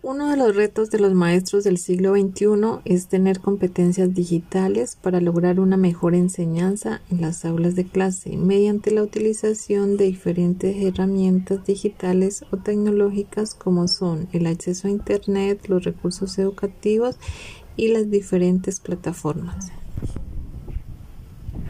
Uno de los retos de los maestros del siglo XXI es tener competencias digitales para lograr una mejor enseñanza en las aulas de clase mediante la utilización de diferentes herramientas digitales o tecnológicas como son el acceso a Internet, los recursos educativos y las diferentes plataformas.